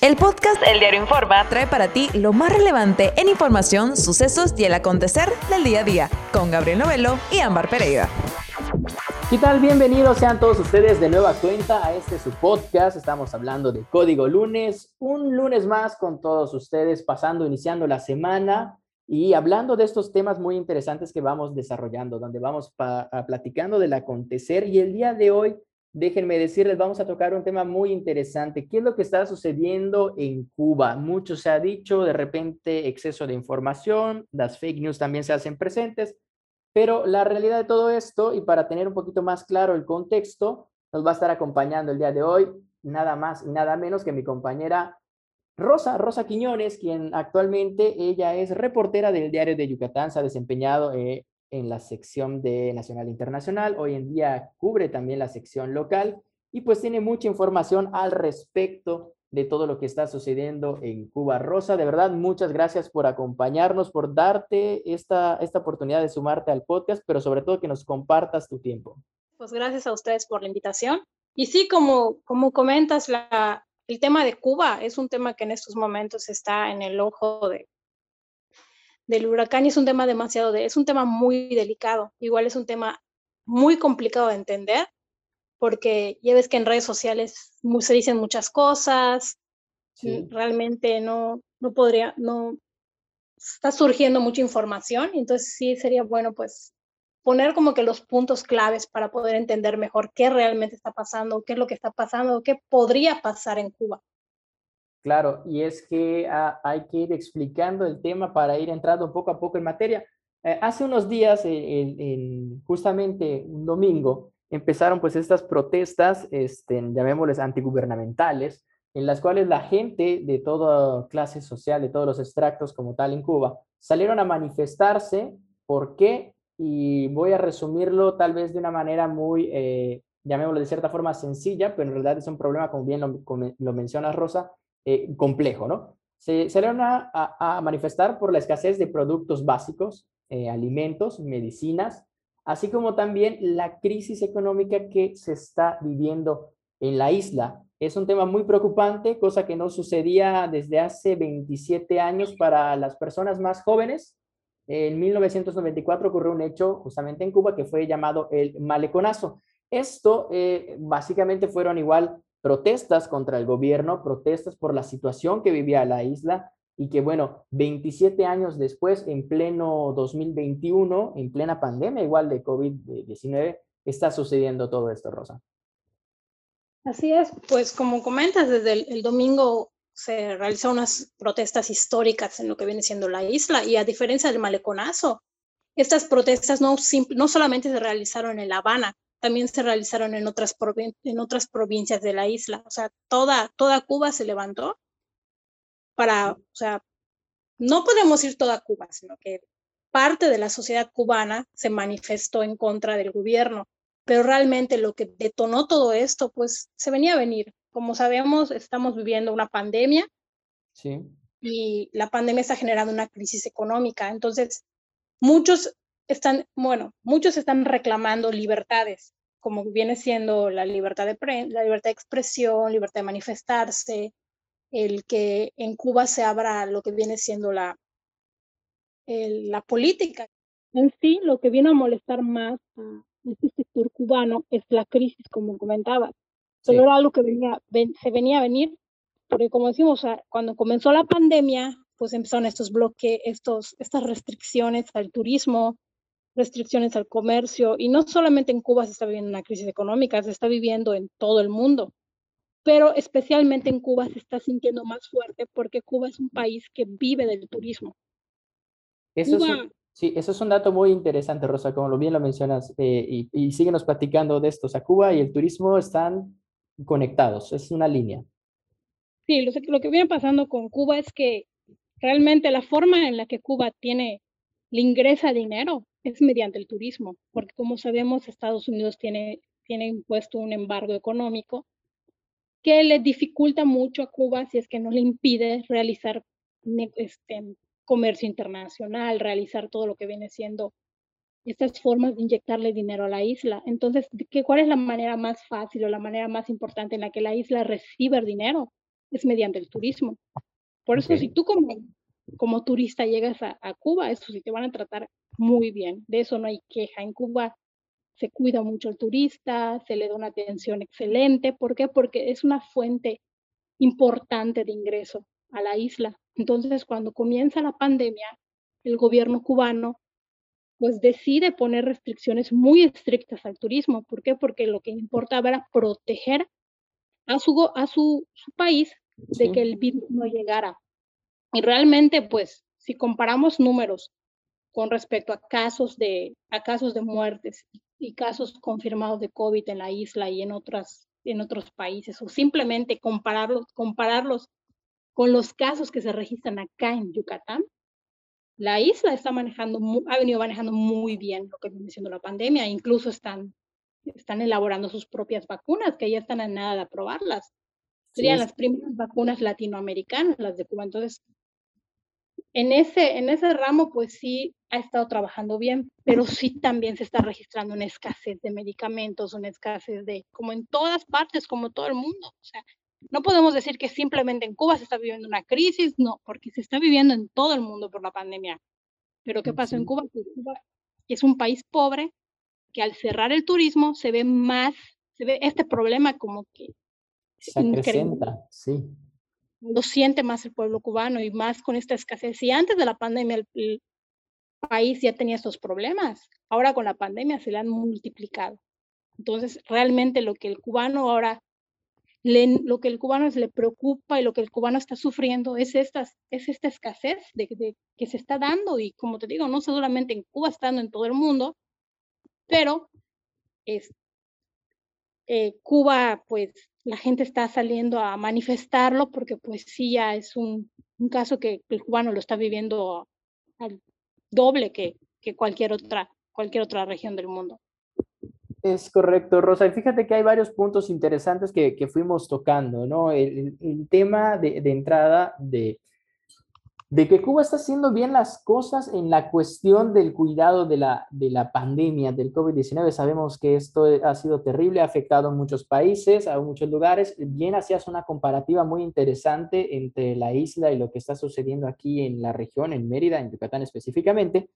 El podcast El Diario Informa trae para ti lo más relevante en información, sucesos y el acontecer del día a día, con Gabriel Novelo y Ámbar Pereira. ¿Qué tal? Bienvenidos sean todos ustedes de nueva cuenta a este su podcast. Estamos hablando de Código Lunes, un lunes más con todos ustedes, pasando, iniciando la semana y hablando de estos temas muy interesantes que vamos desarrollando, donde vamos platicando del acontecer y el día de hoy Déjenme decirles, vamos a tocar un tema muy interesante. ¿Qué es lo que está sucediendo en Cuba? Mucho se ha dicho, de repente exceso de información, las fake news también se hacen presentes, pero la realidad de todo esto, y para tener un poquito más claro el contexto, nos va a estar acompañando el día de hoy nada más y nada menos que mi compañera Rosa, Rosa Quiñones, quien actualmente ella es reportera del diario de Yucatán, se ha desempeñado eh, en la sección de Nacional e Internacional, hoy en día cubre también la sección local y pues tiene mucha información al respecto de todo lo que está sucediendo en Cuba. Rosa, de verdad, muchas gracias por acompañarnos, por darte esta, esta oportunidad de sumarte al podcast, pero sobre todo que nos compartas tu tiempo. Pues gracias a ustedes por la invitación. Y sí, como, como comentas, la, el tema de Cuba es un tema que en estos momentos está en el ojo de, del huracán y es un tema demasiado, de, es un tema muy delicado, igual es un tema muy complicado de entender, porque ya ves que en redes sociales se dicen muchas cosas, realmente no, no podría, no, está surgiendo mucha información, entonces sí sería bueno pues poner como que los puntos claves para poder entender mejor qué realmente está pasando, qué es lo que está pasando, qué podría pasar en Cuba. Claro, y es que ah, hay que ir explicando el tema para ir entrando poco a poco en materia. Eh, hace unos días, en, justamente un domingo, empezaron pues estas protestas, este, llamémosles antigubernamentales, en las cuales la gente de toda clase social, de todos los extractos como tal en Cuba, salieron a manifestarse. ¿Por qué? Y voy a resumirlo tal vez de una manera muy, eh, llamémoslo de cierta forma sencilla, pero en realidad es un problema, como bien lo, lo menciona Rosa, eh, complejo, ¿no? Se salieron a, a, manifestar por la escasez de productos básicos, eh, alimentos, medicinas, así como también la crisis económica que se está viviendo en la isla. Es un tema muy preocupante, cosa que no sucedía desde hace 27 años para las personas más jóvenes. En 1994 ocurrió un hecho justamente en Cuba que fue llamado el maleconazo. Esto eh, básicamente fueron igual protestas contra el gobierno, protestas por la situación que vivía la isla y que, bueno, 27 años después, en pleno 2021, en plena pandemia igual de COVID-19, está sucediendo todo esto, Rosa. Así es, pues como comentas, desde el, domingo se realizaron unas protestas históricas en lo que viene siendo la isla y a diferencia del maleconazo, estas protestas no, no solamente se realizaron en La Habana, también se realizaron en otras, en otras provincias de la isla. O sea, toda, toda Cuba se levantó para, o sea, no podemos ir toda Cuba, sino que parte de la sociedad cubana se manifestó en contra del gobierno. Pero realmente lo que detonó todo esto, pues se venía a venir. Como sabemos, estamos viviendo una pandemia. Sí. Y la pandemia está generando una crisis económica. Entonces, muchos están, bueno, muchos están reclamando libertades, como viene siendo la libertad de, la libertad de expresión, libertad de manifestarse, el que en Cuba se abra lo que viene siendo la, la política. En sí, lo que viene a molestar más a este sector cubano es la crisis, como comentabas. Pero era algo que venía, se venía a venir, porque como decimos, cuando comenzó la pandemia, pues empezaron estos bloques, estos, estas restricciones al turismo, restricciones al comercio y no solamente en Cuba se está viviendo una crisis económica, se está viviendo en todo el mundo, pero especialmente en Cuba se está sintiendo más fuerte porque Cuba es un país que vive del turismo. Eso es un, sí, eso es un dato muy interesante, Rosa, como lo bien lo mencionas, eh, y, y síguenos platicando de esto. O sea, Cuba y el turismo están conectados, es una línea. Sí, lo, lo que viene pasando con Cuba es que realmente la forma en la que Cuba tiene, le ingresa dinero es mediante el turismo, porque como sabemos, Estados Unidos tiene, tiene impuesto un embargo económico que le dificulta mucho a Cuba si es que no le impide realizar este, comercio internacional, realizar todo lo que viene siendo estas formas de inyectarle dinero a la isla. Entonces, ¿qué, ¿cuál es la manera más fácil o la manera más importante en la que la isla recibe el dinero? es mediante el turismo. Por eso, si tú como, como turista llegas a, a, Cuba, eso sí te van a tratar muy bien. De eso no hay queja. En Cuba se cuida mucho al turista, se le da una atención excelente. ¿Por qué? Porque es una fuente importante de ingreso a la isla. Entonces, cuando comienza la pandemia, el gobierno cubano pues decide poner restricciones muy estrictas al turismo. ¿Por qué? Porque lo que importaba era proteger a su, a su, su país de que el virus no llegara. Y realmente, pues, si comparamos números con respecto a casos de, a casos de muertes y casos confirmados de COVID en la isla y en, otras, en otros países, o simplemente compararlos, compararlos con los casos que se registran acá en Yucatán, la isla está manejando, ha venido manejando muy bien lo que viene siendo la pandemia, incluso están, están elaborando sus propias vacunas, que ya están a nada de aprobarlas. Serían las primeras vacunas latinoamericanas, las de Cuba. Entonces, en ese, en ese ramo, pues sí ha estado trabajando bien, pero sí también se está registrando una escasez de medicamentos, una escasez de, como en todas partes, como todo el mundo. O sea, no podemos decir que simplemente en Cuba se está viviendo una crisis, no, porque se está viviendo en todo el mundo por la pandemia. Pero ¿qué pasó en Cuba? Cuba es un país pobre que al cerrar el turismo se ve más, se ve este problema como que se acrecenta, sí. Lo siente más el pueblo cubano y más con esta escasez. Y antes de la pandemia el, país ya tenía estos problemas. Ahora con la pandemia se le han multiplicado. Entonces, realmente lo que el cubano ahora lo que el cubano le preocupa y lo que el cubano está sufriendo es esta, es esta escasez de, que se está dando y como te digo, no solamente en Cuba, estando en todo el mundo, pero es, eh, Cuba, pues la gente está saliendo a manifestarlo porque pues sí ya es un, un caso que el cubano lo está viviendo doble que, que cualquier, otra, cualquier otra región del mundo. Es correcto, Rosa. Y fíjate que hay varios puntos interesantes que, que fuimos tocando, ¿no? El, el tema de, de entrada de, de, que Cuba está haciendo bien las cosas en la cuestión del cuidado de la, de la pandemia del COVID-19. Sabemos que esto ha sido terrible, ha afectado a muchos países, a muchos lugares. Bien hacías una comparativa muy interesante entre la isla y lo que está sucediendo aquí en la región, en Mérida, en Yucatán específicamente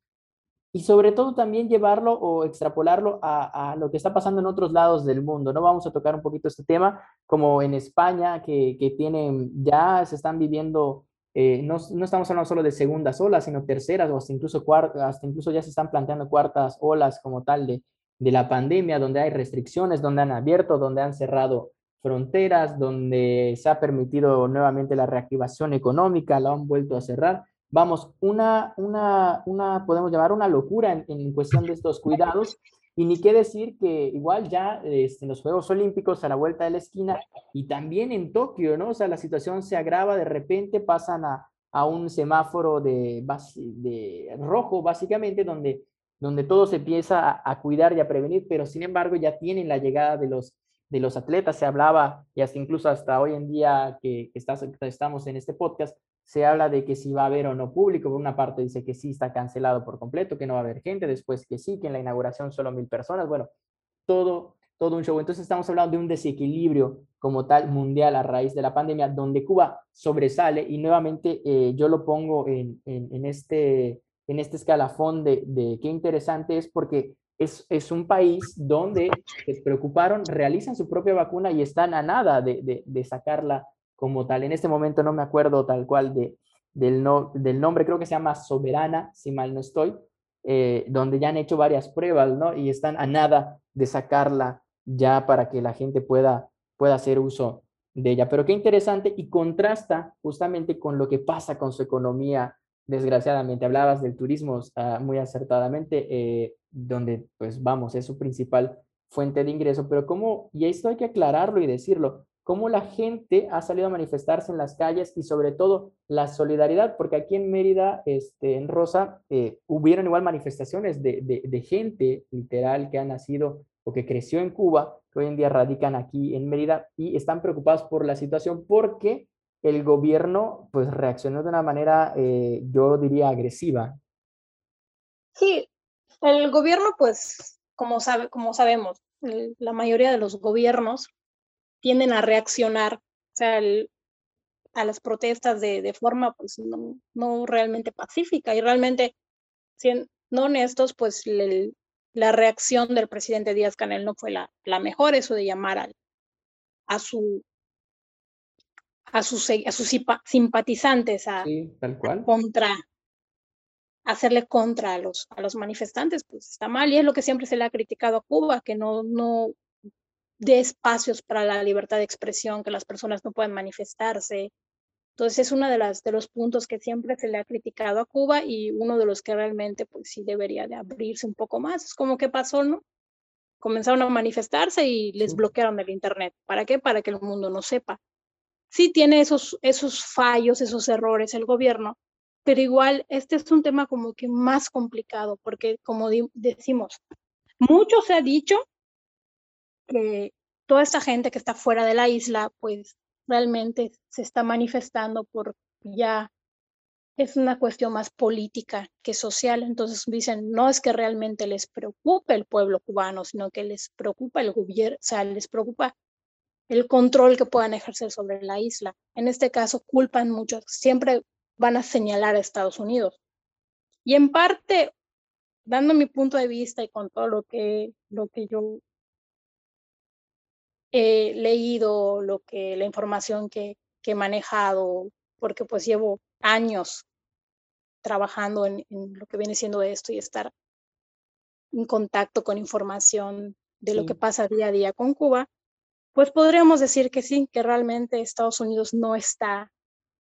y sobre todo también llevarlo o extrapolarlo a, a, lo que está pasando en otros lados del mundo. No vamos a tocar un poquito este tema, como en España, que, que tienen, ya se están viviendo, eh, no, no, estamos hablando solo de segundas olas, sino terceras o hasta incluso, cuartas, hasta incluso ya se están planteando cuartas olas como tal de, de la pandemia, donde hay restricciones, donde han abierto, donde han cerrado fronteras, donde se ha permitido nuevamente la reactivación económica, la han vuelto a cerrar vamos, una, una, una podemos llamar una locura en, en, cuestión de estos cuidados. Y ni qué decir que igual ya este, en los Juegos Olímpicos a la vuelta de la esquina y también en Tokio, ¿no? O sea, la situación se agrava, de repente pasan a, a un semáforo de, de rojo, básicamente, donde, donde todo se empieza a, a, cuidar y a prevenir, pero sin embargo ya tienen la llegada de los, de los atletas, se hablaba, y hasta incluso hasta hoy en día que, que estamos en este podcast, se habla de que si va a haber o no público, por una parte dice que sí está cancelado por completo, que no va a haber gente, después que sí, que en la inauguración solo mil personas, bueno, todo, todo un show. Entonces estamos hablando de un desequilibrio como tal mundial a raíz de la pandemia, donde Cuba sobresale y nuevamente eh, yo lo pongo en, en, este, en este escalafón de, de qué interesante es porque es, es, un país donde se preocuparon, realizan su propia vacuna y están a nada de, de sacarla como tal. En este momento no me acuerdo tal cual de, del, no, del nombre, creo que se llama Soberana, si mal no estoy, eh, donde ya han hecho varias pruebas, ¿no? Y están a nada de sacarla ya para que la gente pueda, pueda hacer uso de ella. Pero qué interesante y contrasta justamente con lo que pasa con su economía, desgraciadamente. Hablabas del turismo uh, muy acertadamente, eh, donde, pues vamos, es su principal fuente de ingreso, pero cómo, y esto hay que aclararlo y decirlo, cómo la gente ha salido a manifestarse en las calles y sobre todo la solidaridad, porque aquí en Mérida, este, en Rosa, eh, hubieron igual manifestaciones de, de, gente literal que ha nacido o que creció en Cuba, que hoy en día radican aquí en Mérida y están preocupados por la situación porque el gobierno pues reaccionó de una manera, eh, yo diría, agresiva. Sí, el gobierno pues, como, sabe, como sabemos, la mayoría de los gobiernos tienden a reaccionar. O sea, el, a las protestas de, de forma pues no, no, realmente pacífica y realmente, siendo honestos, pues la reacción del presidente Díaz Canel no fue la, la mejor, eso de llamar a, a su a sus, a sus simpatizantes a, tal cual. contra hacerle contra a los, a los manifestantes, pues está mal y es lo que siempre se le ha criticado a Cuba, que no, no dé espacios para la libertad de expresión, que las personas no puedan manifestarse. Entonces es uno de, las, de los puntos que siempre se le ha criticado a Cuba y uno de los que realmente pues sí debería de abrirse un poco más. Es como que pasó, ¿no? Comenzaron a manifestarse y les bloquearon el Internet. ¿Para qué? Para que el mundo no sepa. Sí tiene esos, esos fallos, esos errores el gobierno, pero igual este es un tema como que más complicado, porque como decimos, mucho se ha dicho que toda esta gente que está fuera de la isla, pues realmente se está manifestando por ya es una cuestión más política que social. Entonces dicen, no es que realmente les preocupe el pueblo cubano, sino que les preocupa el gobierno, o sea, les preocupa el control que puedan ejercer sobre la isla. En este caso, culpan mucho, siempre van a señalar a Estados Unidos. Y en parte, dando mi punto de vista y con todo lo que, lo que yo he leído, lo que, la información que, que he manejado, porque pues llevo años trabajando en, lo que viene siendo esto y estar en contacto con información de lo que pasa día a día con Cuba, pues podríamos decir que sí, que realmente Estados Unidos no está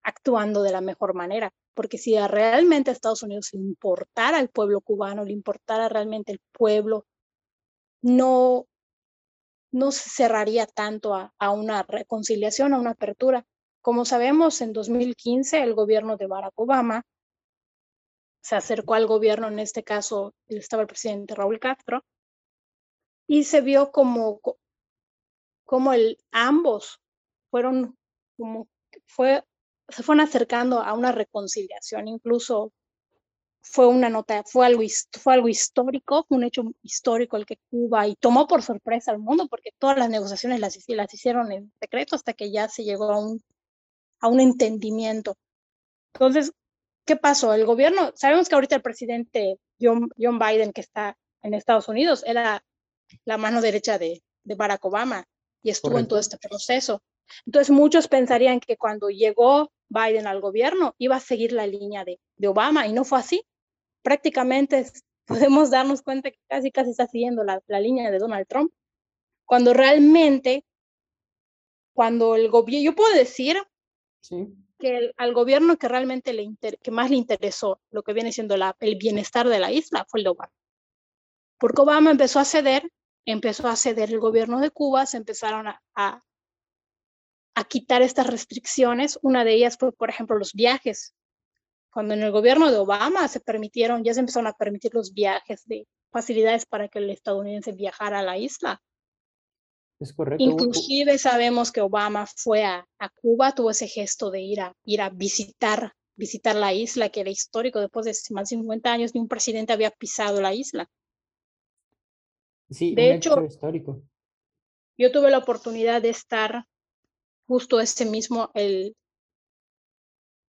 actuando de la mejor manera, porque si realmente a Estados Unidos le importara al pueblo cubano, le importara realmente el pueblo, no, no se cerraría tanto a, una reconciliación, a una apertura. Como sabemos, en 2015 el gobierno de Barack Obama se acercó al gobierno, en este caso estaba el presidente Raúl Castro, y se vio como, como el, ambos fueron como fue se fueron acercando a una reconciliación, incluso fue una nota, fue algo, fue algo histórico, fue un hecho histórico el que Cuba y tomó por sorpresa al mundo porque todas las negociaciones las, las hicieron en secreto hasta que ya se llegó a un, a un entendimiento. Entonces, ¿qué pasó? El gobierno, sabemos que ahorita el presidente John, John Biden, que está en Estados Unidos, era la mano derecha de, de Barack Obama y estuvo en todo este proceso. Entonces muchos pensarían que cuando llegó Biden al gobierno iba a seguir la línea de, de Obama y no fue así. Prácticamente podemos darnos cuenta que casi casi está siguiendo la, la línea de Donald Trump, cuando realmente, cuando el gobierno, yo puedo decir que al gobierno que realmente le que más le interesó lo que viene siendo la, el bienestar de la isla fue el de Obama. Porque Obama empezó a ceder, empezó a ceder el gobierno de Cuba, se empezaron a, a quitar estas restricciones. Una de ellas fue, por ejemplo, los viajes. Cuando en el gobierno de Obama se permitieron, ya se empezaron a permitir los viajes de facilidades para que el estadounidense viajara a la isla. Es correcto. Inclusive sabemos que Obama fue a, Cuba, tuvo ese gesto de ir a, ir a visitar, visitar la isla, que era histórico. Después de más de 50 años, ni un presidente había pisado la isla. Sí, de hecho, histórico. Yo tuve la oportunidad de estar justo ese mismo, el,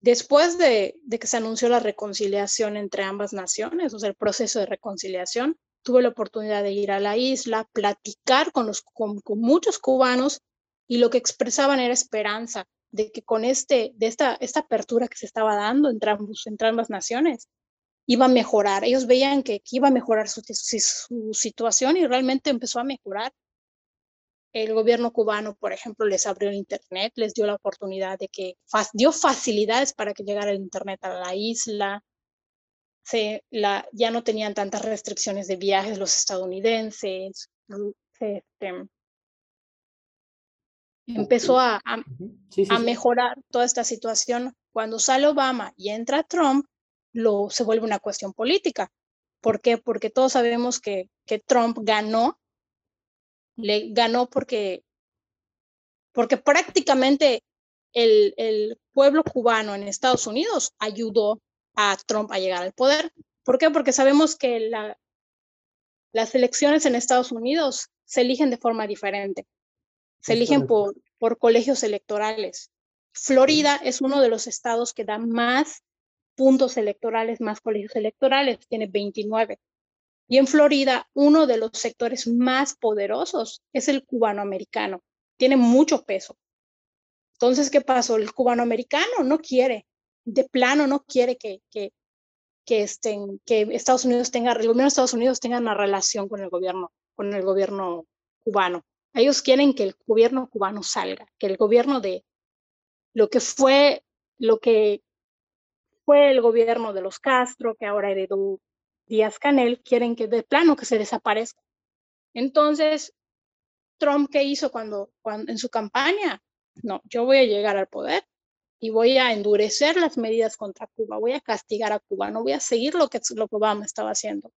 después de, que se anunció la reconciliación entre ambas naciones, o sea, el proceso de reconciliación, tuve la oportunidad de ir a la isla, platicar con, muchos cubanos y lo que expresaban era esperanza de que con este, de esta, apertura que se estaba dando entre, ambas naciones, iba a mejorar. Ellos veían que, iba a mejorar su, situación y realmente empezó a mejorar el gobierno cubano, por ejemplo, les abrió el Internet, les dio la oportunidad de que dio facilidades para que llegara el Internet a la isla. Se, la, ya no tenían tantas restricciones de viajes los estadounidenses. Este, empezó a, a, mejorar toda esta situación. Cuando sale Obama y entra Trump, lo, se vuelve una cuestión política. ¿Por qué? Porque todos sabemos que, que Trump ganó le ganó porque, porque prácticamente el, el, pueblo cubano en Estados Unidos ayudó a Trump a llegar al poder. ¿Por qué? Porque sabemos que la, las elecciones en Estados Unidos se eligen de forma diferente. Se eligen por, por colegios electorales. Florida es uno de los estados que da más puntos electorales, más colegios electorales, tiene 29. Y en Florida, uno de los sectores más poderosos es el cubanoamericano, tiene mucho peso. Entonces, ¿qué pasó? El cubanoamericano no quiere, de plano no quiere que, que, que, estén, que Estados Unidos tenga, el gobierno de Estados Unidos tenga una relación con el gobierno, con el gobierno cubano. Ellos quieren que el gobierno cubano salga, que el gobierno de lo que fue, lo que fue el gobierno de los Castro, que ahora heredó Díaz Canel, quieren que de plano que se desaparezca. Entonces, Trump, ¿qué hizo cuando, cuando en su campaña? No, yo voy a llegar al poder y voy a endurecer las medidas contra Cuba, voy a castigar a Cuba, no voy a seguir lo que, lo que Obama estaba haciendo.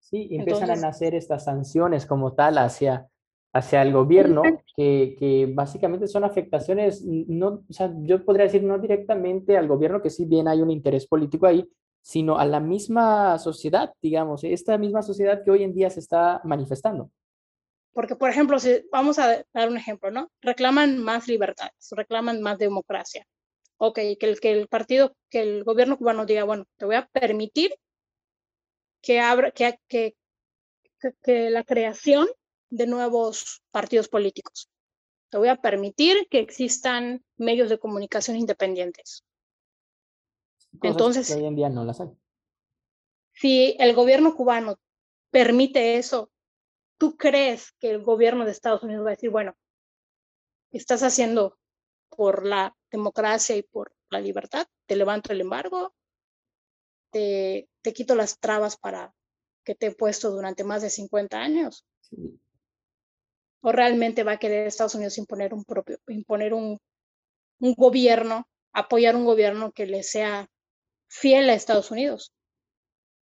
Sí, empiezan a nacer estas sanciones como tal hacia, hacia el gobierno, que, que, básicamente son afectaciones, no, o sea, yo podría decir no directamente al gobierno, que sí bien hay un interés político ahí, sino a la misma sociedad, digamos, esta misma sociedad que hoy en día se está manifestando. Porque, por ejemplo, si vamos a dar un ejemplo, ¿no? Reclaman más libertades, reclaman más democracia. Ok, que el, que el partido, que el gobierno cubano diga, bueno, te voy a permitir que, abra, que, que, que la creación de nuevos partidos políticos. Te voy a permitir que existan medios de comunicación independientes. Entonces, hoy en día no las hay. Si el gobierno cubano permite eso, ¿tú crees que el gobierno de Estados Unidos va a decir, bueno, estás haciendo por la democracia y por la libertad, te levanto el embargo, te, te quito las trabas para que te he puesto durante más de 50 años? ¿O realmente va a querer Estados Unidos imponer un propio, imponer un, un gobierno, apoyar un gobierno que le sea fiel a Estados Unidos?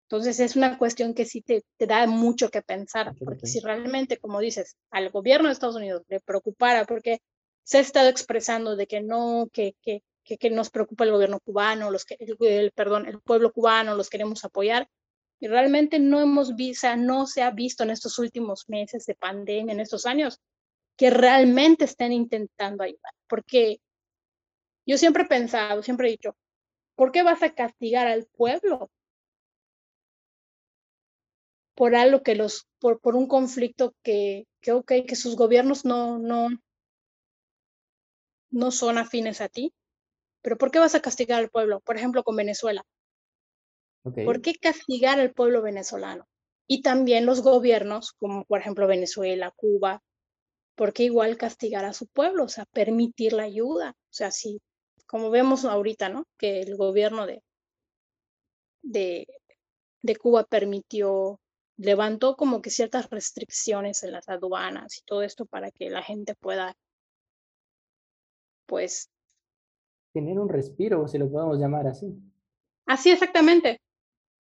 Entonces es una cuestión que sí te, te, da mucho que pensar, porque si realmente, como dices, al gobierno de Estados Unidos le preocupara, porque se ha estado expresando de que no, que, que, que, nos preocupa el gobierno cubano, los que, el, perdón, el pueblo cubano, los queremos apoyar, y realmente no hemos visto, no se ha visto en estos últimos meses de pandemia, en estos años, que realmente estén intentando ayudar, porque yo siempre he pensado, siempre he dicho, ¿por qué vas a castigar al pueblo por algo que los, por, por un conflicto que, que, ok, que sus gobiernos no, no, no son afines a ti. Pero ¿por qué vas a castigar al pueblo? Por ejemplo, con Venezuela. ¿Por qué castigar al pueblo venezolano? Y también los gobiernos, como por ejemplo Venezuela, Cuba, ¿por qué igual castigar a su pueblo? O sea, permitir la ayuda. O sea, sí, como vemos ahorita, ¿no? Que el gobierno de, de, de Cuba permitió levantó como que ciertas restricciones en las aduanas y todo esto para que la gente pueda, pues... Tener un respiro, si lo podemos llamar así. Así exactamente.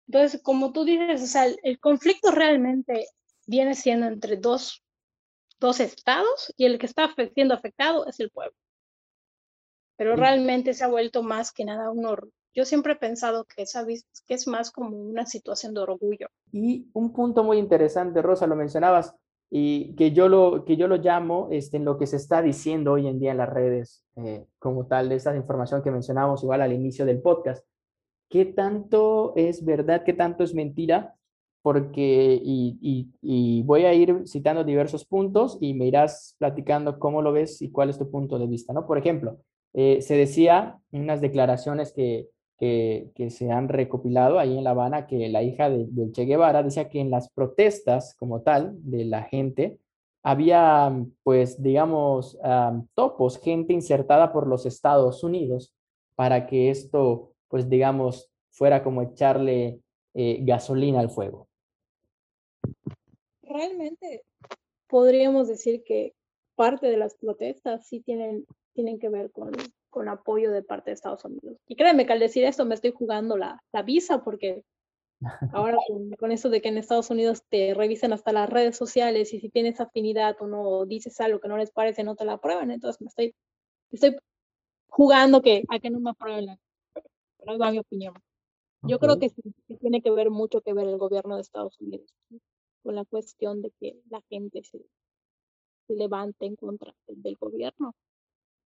Entonces, como tú dices, o sea, el, conflicto realmente viene siendo entre dos, dos estados y el que está siendo afectado es el pueblo. Pero realmente se ha vuelto más que nada un, yo siempre he pensado que, que es más como una situación de orgullo. Y un punto muy interesante, Rosa, lo mencionabas, y que yo lo, que yo lo llamo este, en lo que se está diciendo hoy en día en las redes, eh, como tal, de esa información que mencionamos igual al inicio del podcast. ¿Qué tanto es verdad, qué tanto es mentira? Porque, y, y, voy a ir citando diversos puntos y me irás platicando cómo lo ves y cuál es tu punto de vista, ¿no? Por ejemplo, eh, se decía unas declaraciones que, que, se han recopilado ahí en La Habana, que la hija de, Che Guevara decía que en las protestas como tal de la gente había, pues, digamos, topos, gente insertada por los Estados Unidos para que esto, pues, digamos, fuera como echarle eh, gasolina al fuego. Realmente podríamos decir que parte de las protestas sí tienen, tienen que ver con, con apoyo de parte de Estados Unidos. Y créeme que al decir esto me estoy jugando la, la visa porque ahora con, con, eso de que en Estados Unidos te revisen hasta las redes sociales y si tienes afinidad o no dices algo que no les parece no te la aprueban, entonces me estoy, estoy jugando que, a que no me aprueben la pero es mi opinión. Yo creo que, sí, tiene que ver mucho que ver el gobierno de Estados Unidos con la cuestión de que la gente se, se levante en contra del gobierno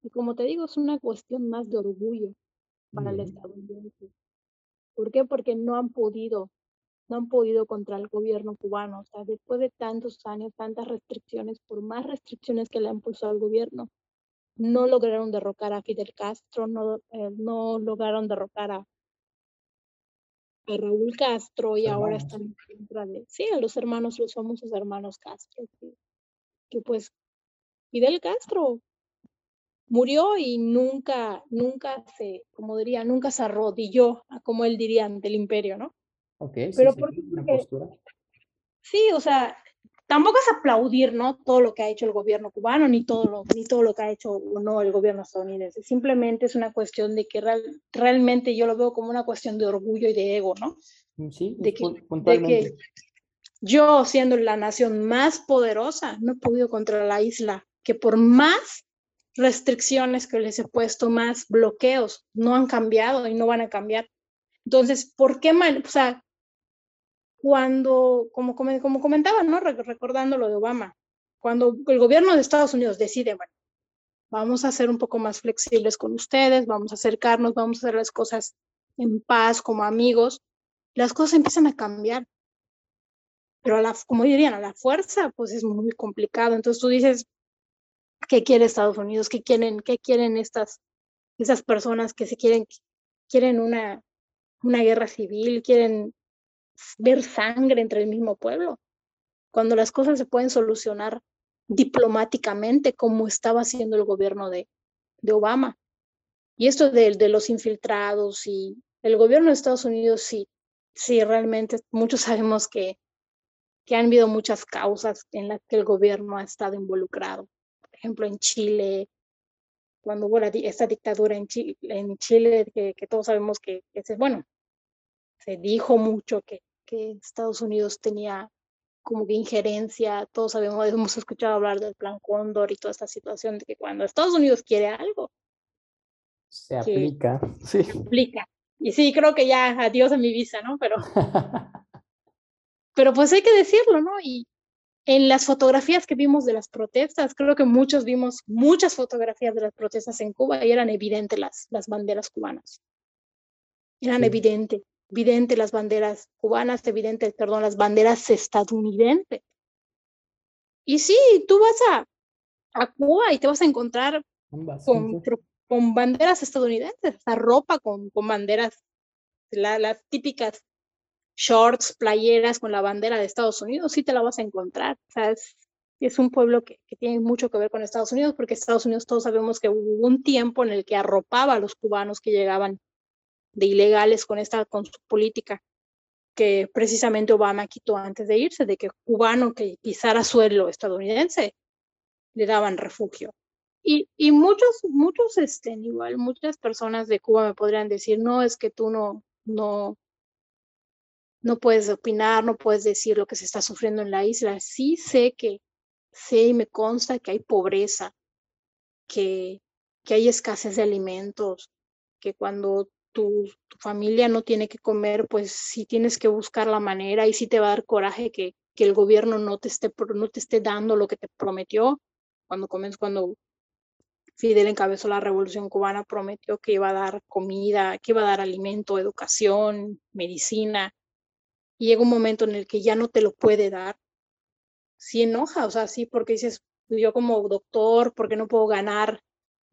Y como te digo, es una cuestión más de orgullo para el estadounidense. ¿Por qué? Porque no han podido, no han podido contra el gobierno cubano. O sea, después de tantos años, tantas restricciones, por más restricciones que le han puesto al gobierno, no lograron derrocar a Fidel Castro, no, eh, no lograron derrocar a, Raúl Castro y ahora están en contra de, sí, a los hermanos, los famosos hermanos Castro, que, pues Fidel Castro murió y nunca, nunca se, como diría, nunca se arrodilló, como él diría, ante el imperio, ¿no? Ok, Pero sí, postura. Sí, o sea, tampoco es aplaudir, ¿no? Todo lo que ha hecho el gobierno cubano, ni todo lo, ni todo lo que ha hecho o no el gobierno estadounidense. Simplemente es una cuestión de que realmente yo lo veo como una cuestión de orgullo y de ego, ¿no? Mm, sí, de que, de que yo, siendo la nación más poderosa, no he podido controlar la isla, que por más restricciones que les he puesto, más bloqueos, no han cambiado y no van a cambiar. Entonces, ¿por qué, mal, o sea, cuando, como, como comentaba, ¿no? recordando lo de Obama, cuando el gobierno de Estados Unidos decide, bueno, vamos a ser un poco más flexibles con ustedes, vamos a acercarnos, vamos a hacer las cosas en paz, como amigos, las cosas empiezan a cambiar. Pero a la, como dirían, a la fuerza, pues es muy complicado. Entonces tú dices, ¿qué quiere Estados Unidos? ¿Qué quieren, qué quieren estas, esas personas que se quieren, quieren una, una guerra civil, quieren ver sangre entre el mismo pueblo, cuando las cosas se pueden solucionar diplomáticamente como estaba haciendo el gobierno de, de Obama. Y esto de, de, los infiltrados y el gobierno de Estados Unidos, sí, sí, realmente muchos sabemos que, que han habido muchas causas en las que el gobierno ha estado involucrado. Por ejemplo, en Chile, cuando hubo esta dictadura en Chile, en Chile que, que todos sabemos que, que, bueno, se dijo mucho que, que Estados Unidos tenía como que injerencia, todos sabemos, hemos escuchado hablar del plan Cóndor y toda esta situación de que cuando Estados Unidos quiere algo, se aplica, sí. Se aplica. Y sí, creo que ya adiós a mi visa, ¿no? Pero, pero pues hay que decirlo, ¿no? Y en las fotografías que vimos de las protestas, creo que muchos vimos muchas fotografías de las protestas en Cuba y eran evidentes las, las banderas cubanas. Eran evidentes evidente las banderas cubanas, evidente, perdón, las banderas estadounidenses. Y sí, tú vas a, a Cuba y te vas a encontrar con, con, banderas estadounidenses, la ropa con, con banderas, las típicas shorts, playeras con la bandera de Estados Unidos, sí te la vas a encontrar. Es un pueblo que, que, tiene mucho que ver con Estados Unidos, porque Estados Unidos todos sabemos que hubo un tiempo en el que arropaba a los cubanos que llegaban de ilegales con esta con su política que precisamente Obama quitó antes de irse, de que cubano que pisara suelo estadounidense le daban refugio. Y, y muchos, muchos, este, igual, muchas personas de Cuba me podrían decir, no, es que tú no, no, no puedes opinar, no puedes decir lo que se está sufriendo en la isla. Sí sé que, sé y me consta que hay pobreza, que, que hay escasez de alimentos, que cuando tu, familia no tiene que comer, pues sí tienes que buscar la manera y sí te va a dar coraje que, que el gobierno no te, esté, no te esté dando lo que te prometió. Cuando cuando Fidel encabezó la revolución cubana, prometió que iba a dar comida, que iba a dar alimento, educación, medicina. Y llega un momento en el que ya no te lo puede dar. Sí enoja, o sea, sí, porque dices, yo como doctor, porque no puedo ganar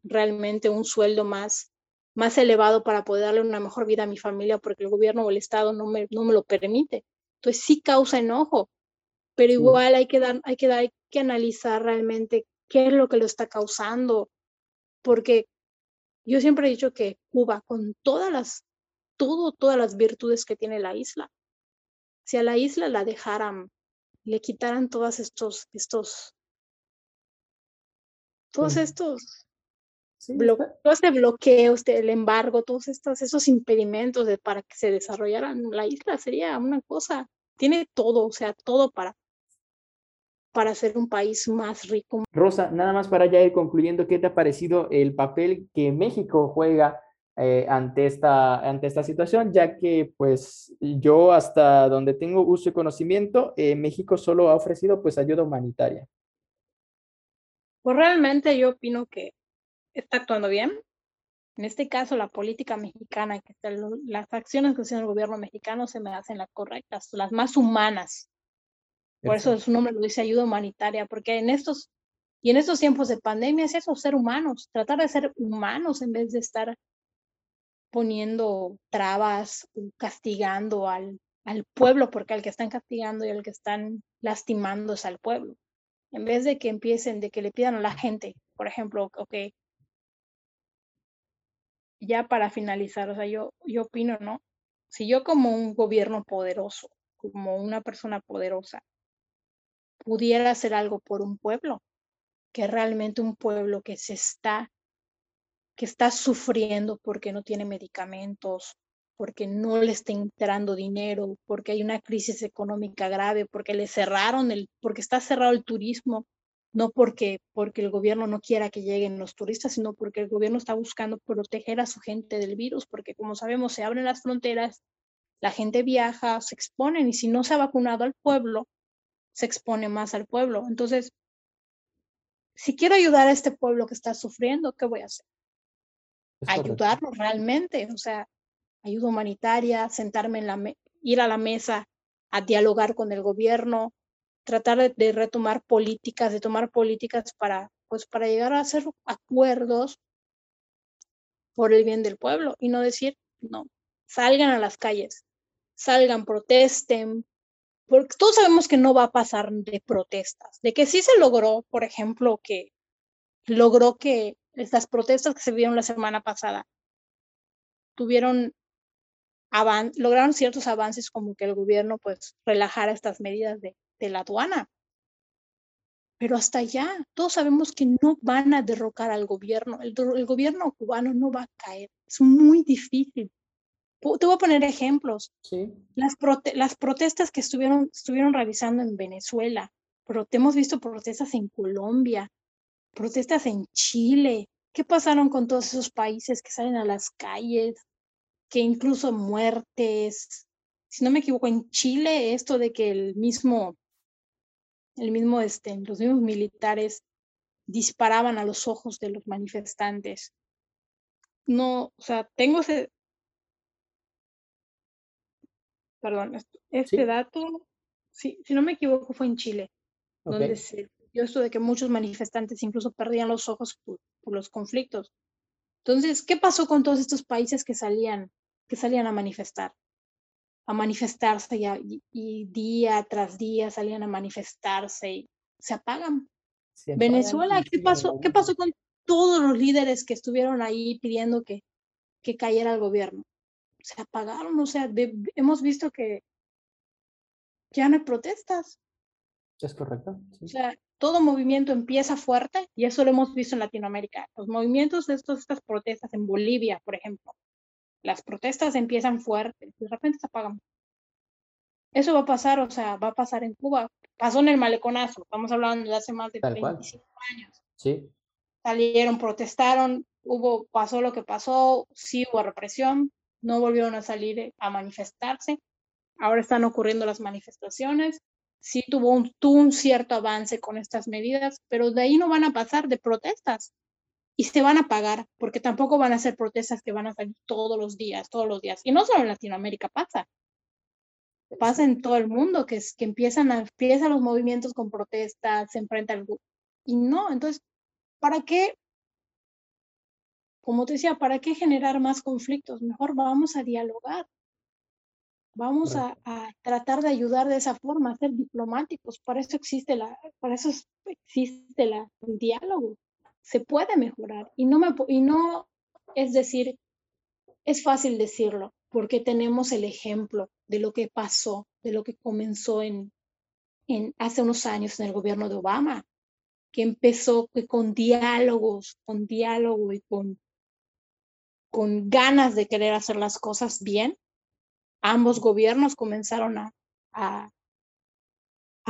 realmente un sueldo más más elevado para poder darle una mejor vida a mi familia porque el gobierno o el Estado no me, no me lo permite. Entonces sí causa enojo, pero igual hay que, dar, hay, que dar, hay que analizar realmente qué es lo que lo está causando, porque yo siempre he dicho que Cuba, con todas las, todo, todas las virtudes que tiene la isla, si a la isla la dejaran, le quitaran todos estos, estos, todos estos este bloqueo, este, el embargo, todos estos, esos impedimentos de, para que se desarrollaran la isla sería una cosa, tiene todo, o sea, todo para, para ser un país más rico. Rosa, nada más para ya ir concluyendo, ¿qué te ha parecido el papel que México juega eh, ante, esta, ante esta situación? Ya que pues yo hasta donde tengo uso y conocimiento, eh, México solo ha ofrecido pues ayuda humanitaria. Pues realmente yo opino que está actuando bien. En este caso, la política mexicana, que las acciones que hace el gobierno mexicano se me hacen las correctas, las más humanas. Por eso su nombre lo dice ayuda humanitaria, porque en estos y en estos tiempos de pandemia es eso, ser humanos, tratar de ser humanos en vez de estar poniendo trabas, castigando al, al pueblo, porque al que están castigando y al que están lastimando es al pueblo. En vez de que empiecen, de que le pidan a la gente, por ejemplo, ok, ya para finalizar, o sea, yo, yo opino, ¿no? Si yo como un gobierno poderoso, como una persona poderosa, pudiera hacer algo por un pueblo, que realmente un pueblo que se está, que está sufriendo porque no tiene medicamentos, porque no le está entrando dinero, porque hay una crisis económica grave, porque le cerraron el, porque está cerrado el turismo, no porque, porque el gobierno no quiera que lleguen los turistas, sino porque el gobierno está buscando proteger a su gente del virus, porque como sabemos se abren las fronteras, la gente viaja, se exponen y si no se ha vacunado al pueblo, se expone más al pueblo. Entonces, si quiero ayudar a este pueblo que está sufriendo, ¿qué voy a hacer? Ayudarlo realmente, o sea, ayuda humanitaria, sentarme en la ir a la mesa a dialogar con el gobierno, tratar de, retomar políticas, de tomar políticas para, pues, para llegar a hacer acuerdos por el bien del pueblo y no decir, no, salgan a las calles, salgan, protesten, porque todos sabemos que no va a pasar de protestas, de que sí se logró, por ejemplo, que logró que estas protestas que se vieron la semana pasada tuvieron lograron ciertos avances como que el gobierno pues relajara estas medidas de, de la aduana. Pero hasta allá, todos sabemos que no van a derrocar al gobierno. El, el gobierno cubano no va a caer. Es muy difícil te voy a poner ejemplos. Sí. Las, las protestas que estuvieron, estuvieron realizando en Venezuela, pero hemos visto protestas en Colombia, protestas en Chile. ¿Qué pasaron con todos esos países que salen a las calles? Que incluso muertes. Si no me equivoco, en Chile esto de que el mismo, el mismo, este, los mismos militares disparaban a los ojos de los manifestantes. No, o sea, tengo ese, perdón, este dato, si no me equivoco, fue en Chile, donde se dio esto de que muchos manifestantes incluso perdían los ojos por, los conflictos. Entonces, ¿qué pasó con todos estos países que salían, que salían a manifestar? A manifestarse y, día tras día salían a manifestarse y se apagan. Venezuela, ¿qué pasó? ¿Qué pasó con todos los líderes que estuvieron ahí pidiendo que, que cayera el gobierno? se apagaron, o sea, hemos visto que ya no hay protestas. Es correcto. O sea, todo movimiento empieza fuerte y eso lo hemos visto en Latinoamérica. Los movimientos de estos, estas protestas en Bolivia, por ejemplo, las protestas empiezan fuertes y de repente se apagan. Eso va a pasar, o sea, va a pasar en Cuba. Pasó en el maleconazo, estamos hablando de hace más de 25 años. Sí. Salieron, protestaron, hubo, pasó lo que pasó, sí hubo represión, no volvieron a salir a manifestarse. Ahora están ocurriendo las manifestaciones. Sí tuvo un, cierto avance con estas medidas, pero de ahí no van a pasar de protestas y se van a pagar, porque tampoco van a ser protestas que van a salir todos los días, todos los días. Y no solo en Latinoamérica pasa, pasa en todo el mundo, que, es, que empiezan, a, empiezan los movimientos con protestas, se enfrentan. Y no, entonces, ¿para qué como te decía, ¿para qué generar más conflictos? Mejor vamos a dialogar. Vamos a, tratar de ayudar de esa forma, a ser diplomáticos. Para eso existe la, para eso existe la, el diálogo. Se puede mejorar y no me y no es decir, es fácil decirlo porque tenemos el ejemplo de lo que pasó, de lo que comenzó en, en hace unos años en el gobierno de Obama, que empezó con diálogos, con diálogo y con con ganas de querer hacer las cosas bien, ambos gobiernos comenzaron a, a,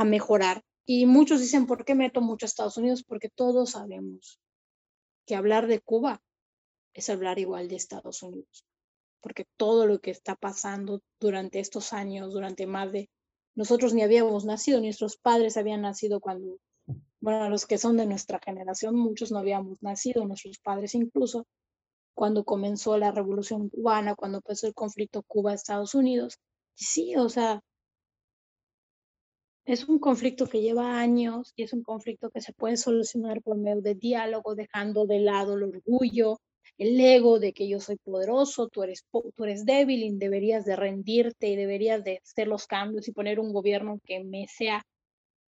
mejorar. Y muchos dicen, ¿por qué meto mucho a Estados Unidos? Porque todos sabemos que hablar de Cuba es hablar igual de Estados Unidos. Porque todo lo que está pasando durante estos años, durante más de... Nosotros ni habíamos nacido, nuestros padres habían nacido cuando bueno, los que son de nuestra generación, muchos no habíamos nacido, nuestros padres incluso, cuando comenzó la revolución cubana, cuando empezó el conflicto Cuba-Estados Unidos. Sí, o sea, es un conflicto que lleva años y es un conflicto que se puede solucionar por medio de diálogo, dejando de lado el orgullo, el ego de que yo soy poderoso, tú eres, tú eres débil y deberías de rendirte y deberías de hacer los cambios y poner un gobierno que me sea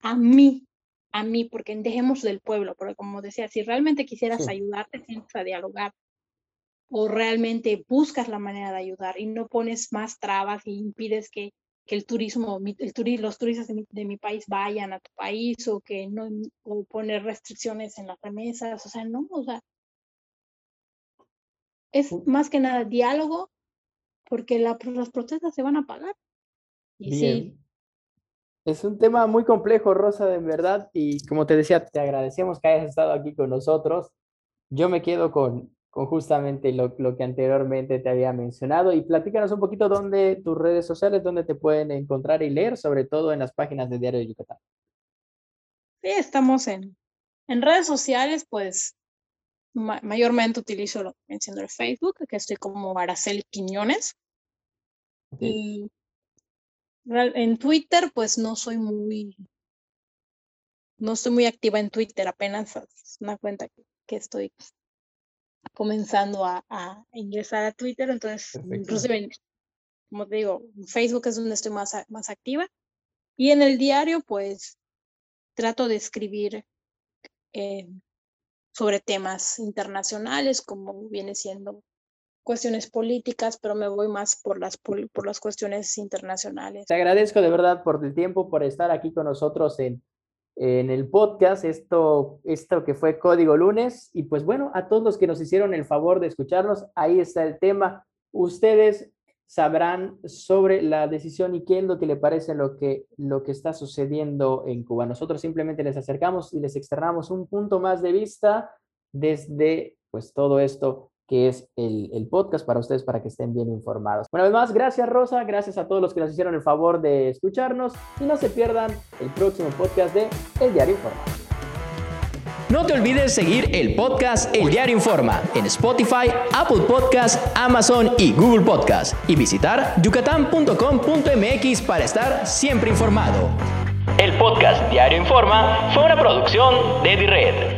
a mí, a mí, porque dejemos del pueblo, porque como decía, si realmente quisieras ayudarte, tienes a dialogar o realmente buscas la manera de ayudar y no pones más trabas y impides que, que el turismo, el los turistas de mi, de mi, país vayan a tu país o que no, o poner restricciones en las remesas, o sea, no, o sea, es más que nada diálogo, porque la, las protestas se van a pagar. Y Es un tema muy complejo, Rosa, de verdad, y como te decía, te agradecemos que hayas estado aquí con nosotros. Yo me quedo con, con justamente lo, lo, que anteriormente te había mencionado y platícanos un poquito dónde tus redes sociales, dónde te pueden encontrar y leer, sobre todo en las páginas de Diario de Yucatán. Sí, estamos en, en redes sociales, pues mayormente utilizo lo que menciono el Facebook, que estoy como Araceli Quiñones. Y en Twitter, pues no soy muy, no estoy muy activa en Twitter, apenas es una cuenta que, estoy comenzando a, ingresar a Twitter, entonces, inclusive, como te digo, Facebook es donde estoy más, más activa. Y en el diario, pues, trato de escribir eh, sobre temas internacionales, como viene siendo cuestiones políticas, pero me voy más por las, por, las cuestiones internacionales. Te agradezco de verdad por el tiempo, por estar aquí con nosotros en, en el podcast, esto, esto que fue Código Lunes. Y pues bueno, a todos los que nos hicieron el favor de escucharnos, ahí está el tema. Ustedes sabrán sobre la decisión y qué es lo que le parece lo que, lo que está sucediendo en Cuba. Nosotros simplemente les acercamos y les externamos un punto más de vista desde pues todo esto que es el, el, podcast para ustedes para que estén bien informados. Una vez más, gracias Rosa, gracias a todos los que nos hicieron el favor de escucharnos y no se pierdan el próximo podcast de El Diario Informa. No te olvides seguir el podcast El Diario Informa en Spotify, Apple Podcast, Amazon y Google Podcast y visitar yucatán.com.mx para estar siempre informado. El podcast Diario Informa fue una producción de Red.